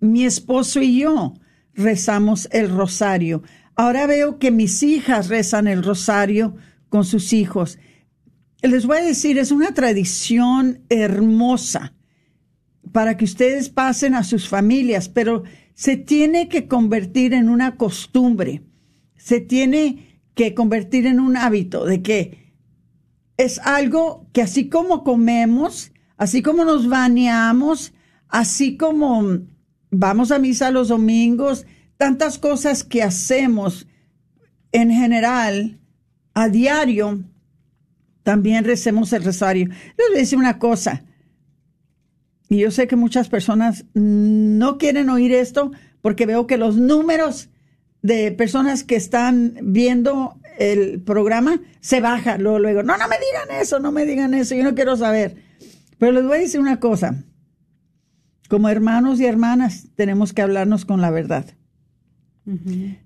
mi esposo y yo rezamos el rosario. Ahora veo que mis hijas rezan el rosario con sus hijos. Les voy a decir, es una tradición hermosa para que ustedes pasen a sus familias, pero se tiene que convertir en una costumbre, se tiene que convertir en un hábito de que es algo que así como comemos, así como nos bañamos, así como vamos a misa los domingos, tantas cosas que hacemos en general a diario, también recemos el rosario. Les voy a decir una cosa, y yo sé que muchas personas no quieren oír esto porque veo que los números de personas que están viendo el programa se bajan luego, luego. No, no me digan eso, no me digan eso, yo no quiero saber. Pero les voy a decir una cosa. Como hermanos y hermanas tenemos que hablarnos con la verdad.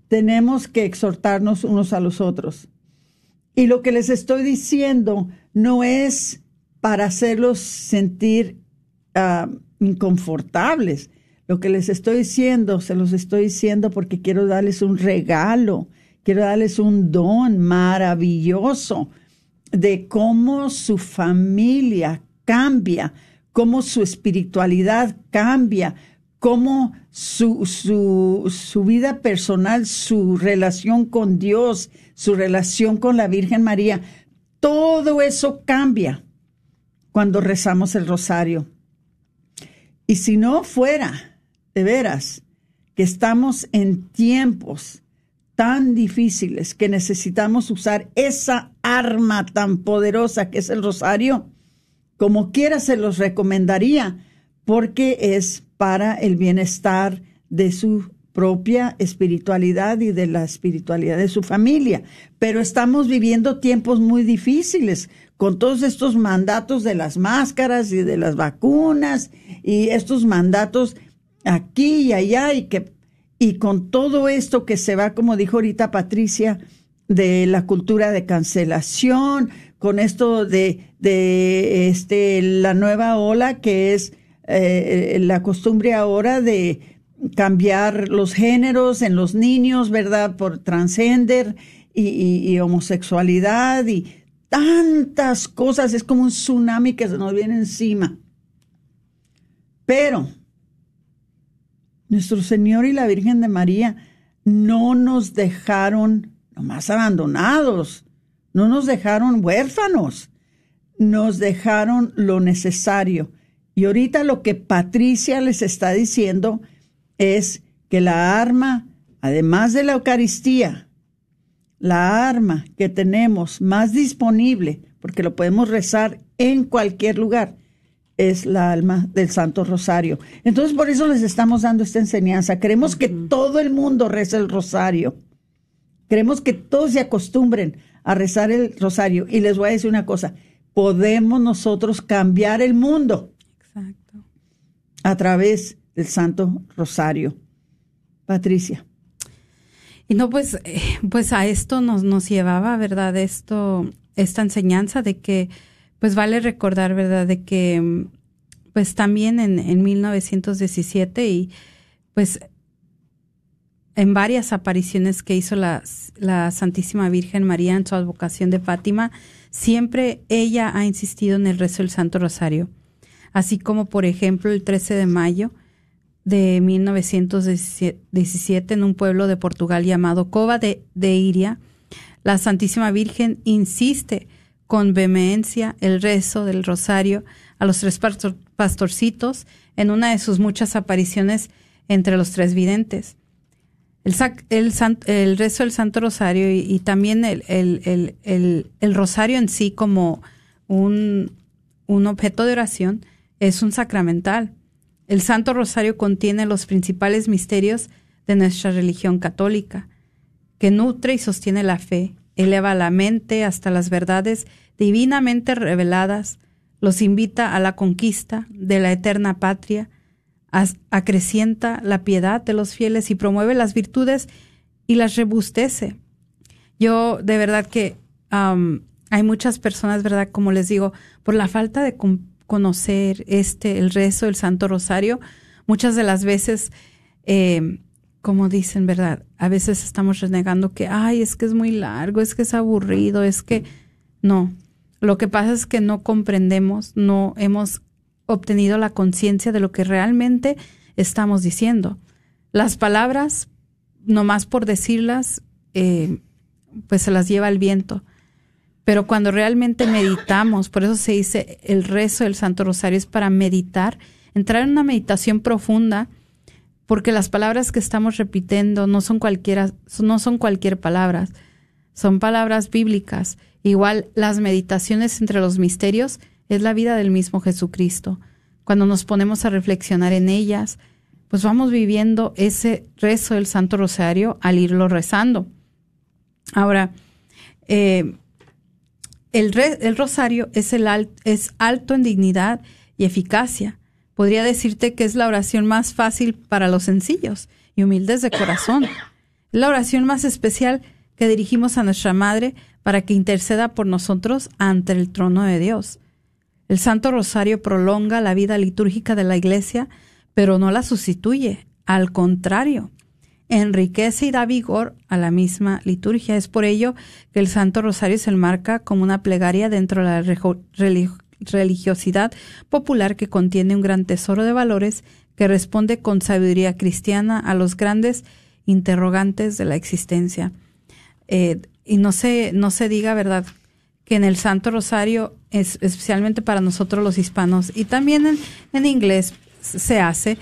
Tenemos que exhortarnos unos a los otros. Y lo que les estoy diciendo no es para hacerlos sentir Inconfortables. Lo que les estoy diciendo, se los estoy diciendo porque quiero darles un regalo, quiero darles un don maravilloso de cómo su familia cambia, cómo su espiritualidad cambia, cómo su, su, su, vida personal, su relación con Dios, su relación con la Virgen María, todo eso cambia cuando rezamos el rosario. Y si no fuera, de veras, que estamos en tiempos tan difíciles que necesitamos usar esa arma tan poderosa que es el rosario, como quiera se los recomendaría, porque es para el bienestar de su propia espiritualidad y de la espiritualidad de su familia. Pero estamos viviendo tiempos muy difíciles con todos estos mandatos de las máscaras y de las vacunas y estos mandatos aquí y allá y que y con todo esto que se va, como dijo ahorita Patricia, de la cultura de cancelación, con esto de, de este, la nueva ola que es eh, la costumbre ahora de cambiar los géneros en los niños, ¿verdad? Por transgender y homosexualidad y tantas cosas, es como un tsunami que se nos viene encima. Pero nuestro Señor y la Virgen de María no nos dejaron nomás abandonados, no nos dejaron huérfanos, nos dejaron lo necesario Y ahorita lo que Patricia les está diciendo es que la arma, además de la Eucaristía, la arma que tenemos más disponible, porque lo podemos rezar en cualquier lugar, es la alma del Santo Rosario. Entonces, por eso les estamos dando esta enseñanza. Queremos que todo el mundo rece el rosario. Queremos que todos se acostumbren a rezar el rosario. Y les voy a decir una cosa, podemos nosotros cambiar el mundo Exacto. a través del Santo Rosario. Patricia. Y no, pues, eh, pues a esto nos, nos llevaba, ¿verdad? Esto, esta enseñanza de que, pues vale recordar, ¿verdad? De que, pues también en, en 1917 y pues en varias apariciones que hizo la, la Santísima Virgen María en su advocación de Fátima, siempre ella ha insistido en el rezo del Santo Rosario. Así como, por ejemplo, el 13 de mayo de 1917 en un pueblo de Portugal llamado Cova de, de Iria, la Santísima Virgen insiste con vehemencia el rezo del rosario a los tres pastor- pastorcitos en una de sus muchas apariciones entre los tres videntes. El, el, el rezo del Santo Rosario y, también el- el rosario en sí como un, un objeto de oración es un sacramental. El Santo Rosario contiene los principales misterios de nuestra religión católica, que nutre y sostiene la fe, eleva la mente hasta las verdades divinamente reveladas, los invita a la conquista de la eterna patria, acrecienta la piedad de los fieles y promueve las virtudes y las rebustece. Yo de verdad que hay muchas personas, ¿verdad? Como les digo, por la falta de conocer este, el rezo del Santo Rosario, muchas de las veces, eh, como dicen, ¿verdad? A veces estamos renegando que, ay, es que es muy largo, es que es aburrido, es que no. Lo que pasa es que no comprendemos, no hemos obtenido la conciencia de lo que realmente estamos diciendo. Las palabras, nomás por decirlas, eh, pues se las lleva el viento. Pero cuando realmente meditamos, por eso se dice el rezo del Santo Rosario es para meditar, entrar en una meditación profunda, porque las palabras que estamos repitiendo no son cualquiera, no son cualquier palabras, son palabras bíblicas. Igual las meditaciones entre los misterios es la vida del mismo Jesucristo. Cuando nos ponemos a reflexionar en ellas, pues vamos viviendo ese rezo del Santo Rosario al irlo rezando. Ahora, eh, el, rosario es, es alto en dignidad y eficacia. Podría decirte que es la oración más fácil para los sencillos y humildes de corazón. La oración más especial que dirigimos a nuestra Madre para que interceda por nosotros ante el trono de Dios. El Santo Rosario prolonga la vida litúrgica de la Iglesia, pero no la sustituye. Al contrario, enriquece y da vigor a la misma liturgia. Es por ello que el Santo Rosario se enmarca como una plegaria dentro de la religiosidad popular que contiene un gran tesoro de valores que responde con sabiduría cristiana a los grandes interrogantes de la existencia. Eh, y no se, no se diga, ¿verdad?, que en el Santo Rosario, es, especialmente para nosotros los hispanos, y también en, en inglés se hace,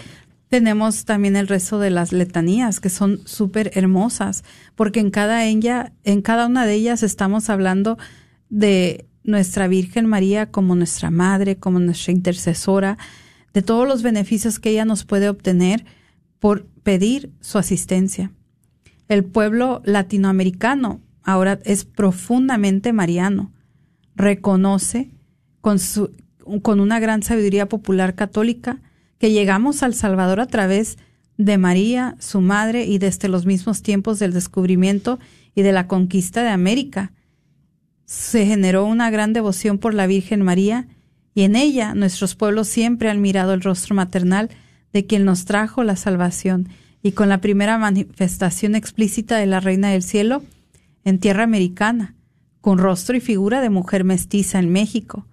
tenemos también el rezo de las letanías, que son súper hermosas, porque en cada, ella, en cada una de ellas estamos hablando de nuestra Virgen María como nuestra madre, como nuestra intercesora, de todos los beneficios que ella nos puede obtener por pedir su asistencia. El pueblo latinoamericano ahora es profundamente mariano. Reconoce con, su, con una gran sabiduría popular católica que llegamos al Salvador a través de María, su madre, y desde los mismos tiempos del descubrimiento y de la conquista de América. Se generó una gran devoción por la Virgen María y en ella nuestros pueblos siempre han mirado el rostro maternal de quien nos trajo la salvación y con la primera manifestación explícita de la Reina del Cielo en tierra americana, con rostro y figura de mujer mestiza en México.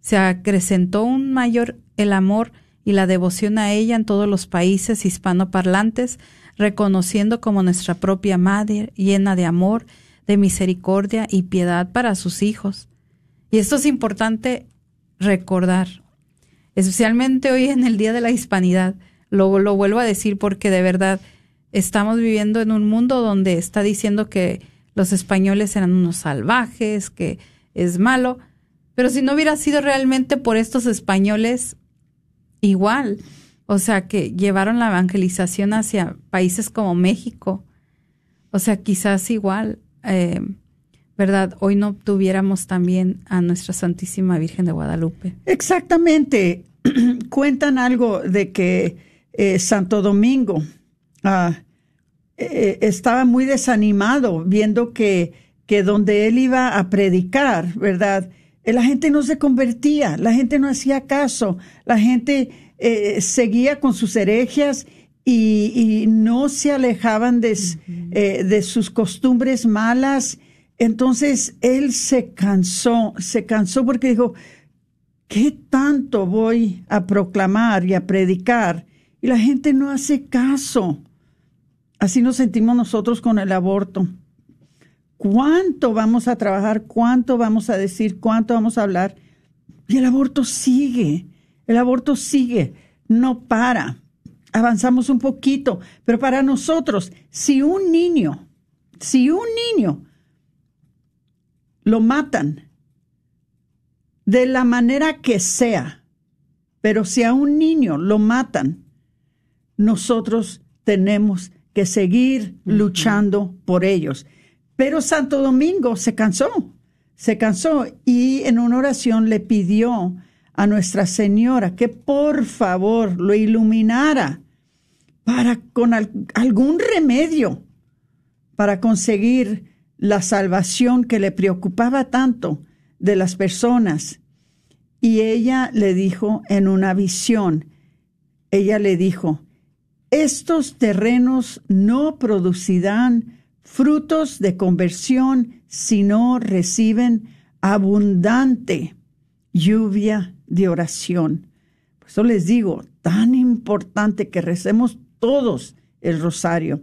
Se acrecentó un mayor el amor y la devoción a ella en todos los países hispanoparlantes, reconociendo como nuestra propia madre, llena de amor, de misericordia y piedad para sus hijos. Y esto es importante recordar. especialmente hoy en el Día de la Hispanidad. Lo, lo vuelvo a decir porque de verdad estamos viviendo en un mundo donde está diciendo que los españoles eran unos salvajes, que es malo, pero si no hubiera sido realmente por estos españoles, igual, o sea, que llevaron la evangelización hacia países como México, o sea, quizás igual, eh, ¿verdad? Hoy no tuviéramos también a nuestra Santísima Virgen de Guadalupe. Exactamente. Cuentan algo de que eh, Santo Domingo ah, eh, estaba muy desanimado viendo que, que donde él iba a predicar, ¿verdad? La gente no se convertía, la gente no hacía caso, la gente seguía con sus herejías y, no se alejaban de, eh, de sus costumbres malas. Entonces él se cansó, se cansó porque dijo, ¿qué tanto voy a proclamar y a predicar? Y la gente no hace caso. Así nos sentimos nosotros con el aborto. ¿Cuánto vamos a trabajar? ¿Cuánto vamos a decir? ¿Cuánto vamos a hablar? Y el aborto sigue, el aborto sigue, no para avanzamos un poquito, pero para nosotros, si un niño, si un niño lo matan de la manera que sea, pero si a un niño lo matan, nosotros tenemos que seguir luchando por ellos. Pero Santo Domingo se cansó, se cansó y en una oración le pidió a Nuestra Señora que por favor lo iluminara para con algún remedio para conseguir la salvación que le preocupaba tanto de las personas. Y ella le dijo en una visión, ella le dijo, estos terrenos no producirán frutos de conversión si no reciben abundante lluvia de oración. Por eso les digo, tan importante que recemos todos el rosario.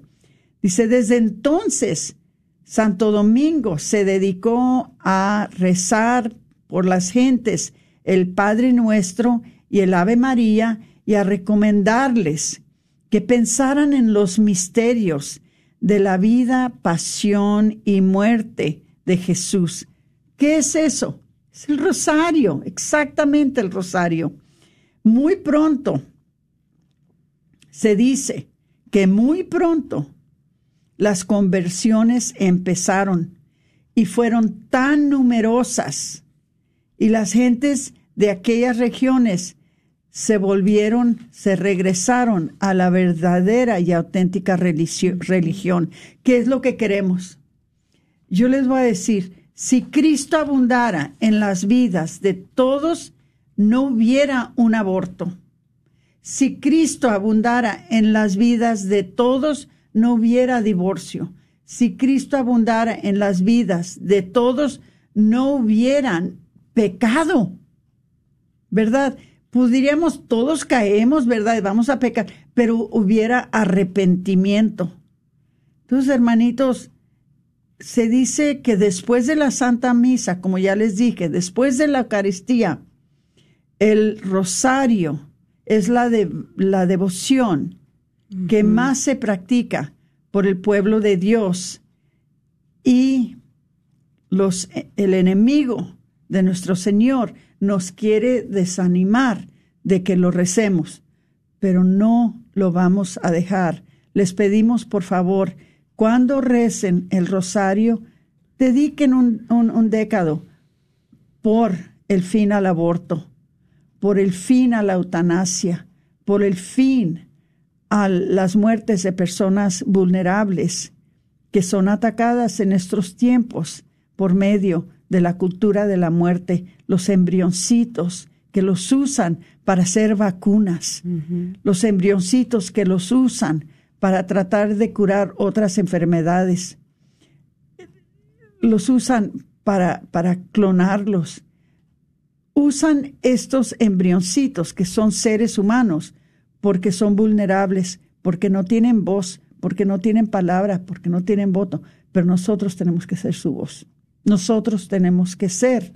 Dice, desde entonces Santo Domingo se dedicó a rezar por las gentes el Padre Nuestro y el Ave María y a recomendarles que pensaran en los misterios de la vida, pasión y muerte de Jesús. ¿Qué es eso? Es el rosario, exactamente el rosario. Muy pronto se dice que muy pronto las conversiones empezaron y fueron tan numerosas y las gentes de aquellas regiones se volvieron, se regresaron a la verdadera y auténtica religión. ¿Qué es lo que queremos? Yo les voy a decir, si Cristo abundara en las vidas de todos, no hubiera un aborto. Si Cristo abundara en las vidas de todos, no hubiera divorcio. Si Cristo abundara en las vidas de todos, no hubieran pecado. ¿Verdad? Podríamos, todos caemos, ¿verdad? Vamos a pecar, pero hubiera arrepentimiento. Entonces, hermanitos, se dice que después de la Santa Misa, como ya les dije, después de la Eucaristía, el rosario, es la, de, la devoción que más se practica por el pueblo de Dios y los, el enemigo de nuestro Señor nos quiere desanimar de que lo recemos, pero no lo vamos a dejar. Les pedimos, por favor, cuando recen el rosario, dediquen un, décado por el fin al aborto por el fin a la eutanasia, por el fin a las muertes de personas vulnerables que son atacadas en estos tiempos por medio de la cultura de la muerte, los embrioncitos que los usan para hacer vacunas, los embrioncitos que los usan para tratar de curar otras enfermedades, los usan para, para clonarlos, usan estos embrioncitos que son seres humanos porque son vulnerables, porque no tienen voz, porque no tienen palabra, porque no tienen voto, pero nosotros tenemos que ser su voz. Nosotros tenemos que ser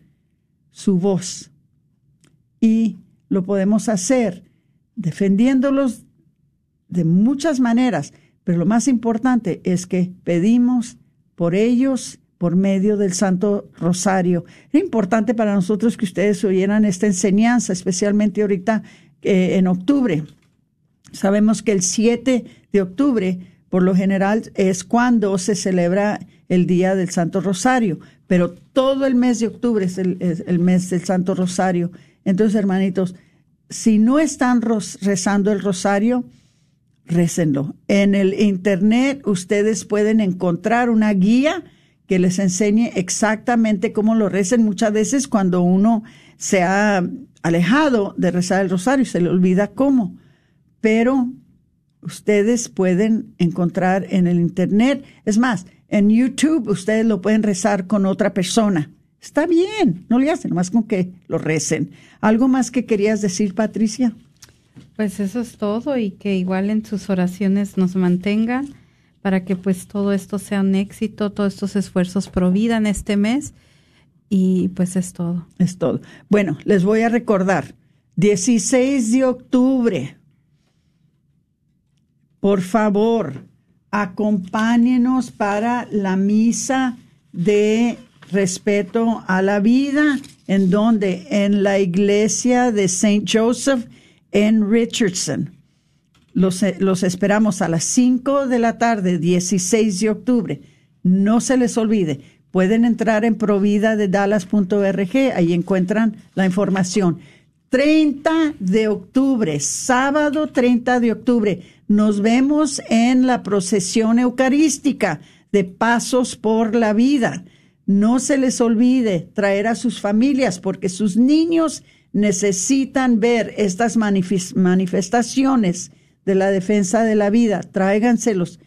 su voz. Y lo podemos hacer defendiéndolos de muchas maneras, pero lo más importante es que pedimos por ellos por medio del Santo Rosario. Es importante para nosotros que ustedes oyeran esta enseñanza, especialmente ahorita eh, en octubre. Sabemos que el 7 de octubre, por lo general, es cuando se celebra el Día del Santo Rosario, pero todo el mes de octubre es el, es el mes del Santo Rosario. Entonces, hermanitos, si no están rezando el rosario, récenlo. En el internet ustedes pueden encontrar una guía que les enseñe exactamente cómo lo recen. Muchas veces cuando uno se ha alejado de rezar el rosario, se le olvida cómo. Pero ustedes pueden encontrar en el internet, es más, en YouTube ustedes lo pueden rezar con otra persona. Está bien, no le hacen, más con que lo recen. ¿Algo más que querías decir, Patricia? Pues eso es todo y que igual en sus oraciones nos mantengan para que pues todo esto sea un éxito, todos estos esfuerzos providan este mes y pues es todo. Es todo. Bueno, les voy a recordar, 16 de octubre, por favor, acompáñenos para la misa de respeto a la vida, en donde en la iglesia de St. Joseph en Richardson. Los, los, esperamos a las 5 de la tarde, 16 de octubre. No se les olvide, pueden entrar en provida de ahí encuentran la información. 30 de octubre, sábado 30 de octubre, nos vemos en la procesión eucarística de Pasos por la Vida. No se les olvide traer a sus familias porque sus niños necesitan ver estas manifestaciones de la defensa de la vida. Tráiganselos.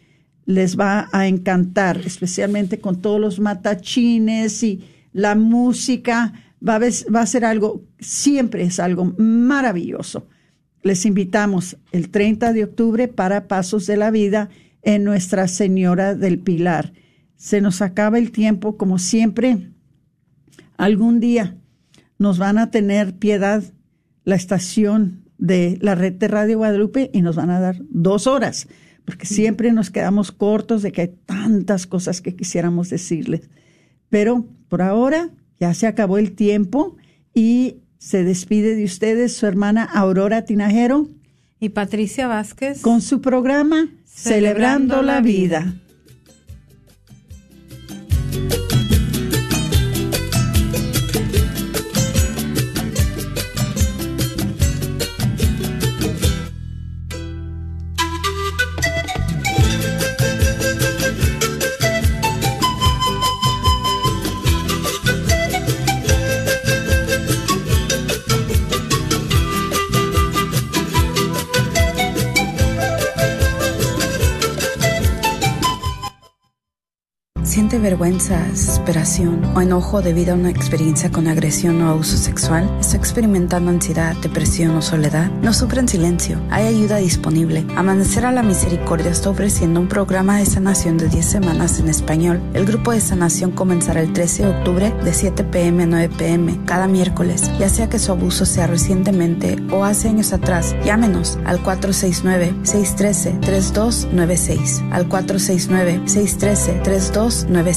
Les va a encantar, especialmente con todos los matachines y la música. Va a, va a ser algo, siempre es algo maravilloso. Les invitamos el 30 de octubre para Pasos de la Vida en Nuestra Señora del Pilar se nos acaba el tiempo, como siempre. Algún día nos van a tener piedad la estación de la red de Radio Guadalupe y nos van a dar dos horas, porque siempre nos quedamos cortos de que hay tantas cosas que quisiéramos decirles. Pero por ahora ya se acabó el tiempo y se despide de ustedes su hermana Aurora Tinajero y Patricia Vázquez con su programa Celebrando, la vida. Vergüenza, desesperación o enojo debido a una experiencia con agresión o abuso sexual, está experimentando ansiedad, depresión o soledad, no sufre en silencio. Hay ayuda disponible. Amanecer a la Misericordia está ofreciendo un programa de sanación de 10 semanas en español. El grupo de sanación comenzará el 13 de octubre de 7 pm a 9 pm cada miércoles, ya sea que su abuso sea recientemente o hace años atrás. Llámenos al 469-613-3296. Al 469-613-3296.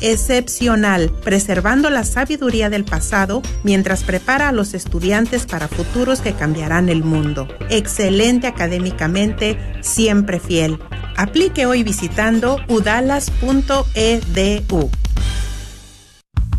excepcional, preservando la sabiduría del pasado mientras prepara a los estudiantes para futuros que cambiarán el mundo. Excelente académicamente, siempre fiel. Aplique hoy visitando udalas.edu.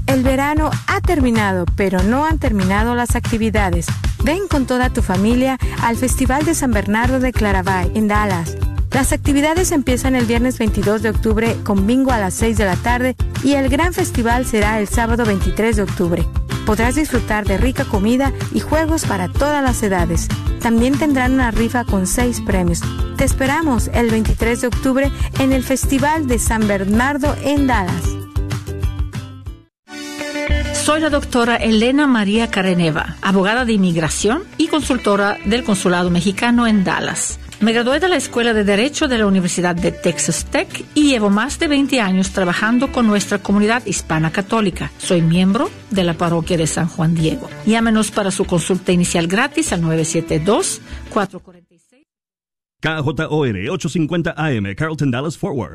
El verano ha terminado, pero no han terminado las actividades. Ven con toda tu familia al Festival de San Bernardo de Claravay en Dallas las actividades empiezan el viernes 22 de octubre con bingo a las 6 de la tarde y el gran festival será el sábado 23 de octubre. Podrás disfrutar de rica comida y juegos para todas las edades. También tendrán una rifa con seis premios. Te esperamos el 23 de octubre en el Festival de San Bernardo en Dallas. Soy la doctora Elena María Careneva, abogada de inmigración y consultora del Consulado Mexicano en Dallas. Me gradué de la Escuela de Derecho de la Universidad de Texas Tech y llevo más de 20 años trabajando con nuestra comunidad hispana católica. Soy miembro de la parroquia de San Juan Diego. Llámenos para su consulta inicial gratis al 972 446 KJOR 850 AM, Carlton Dallas Forward.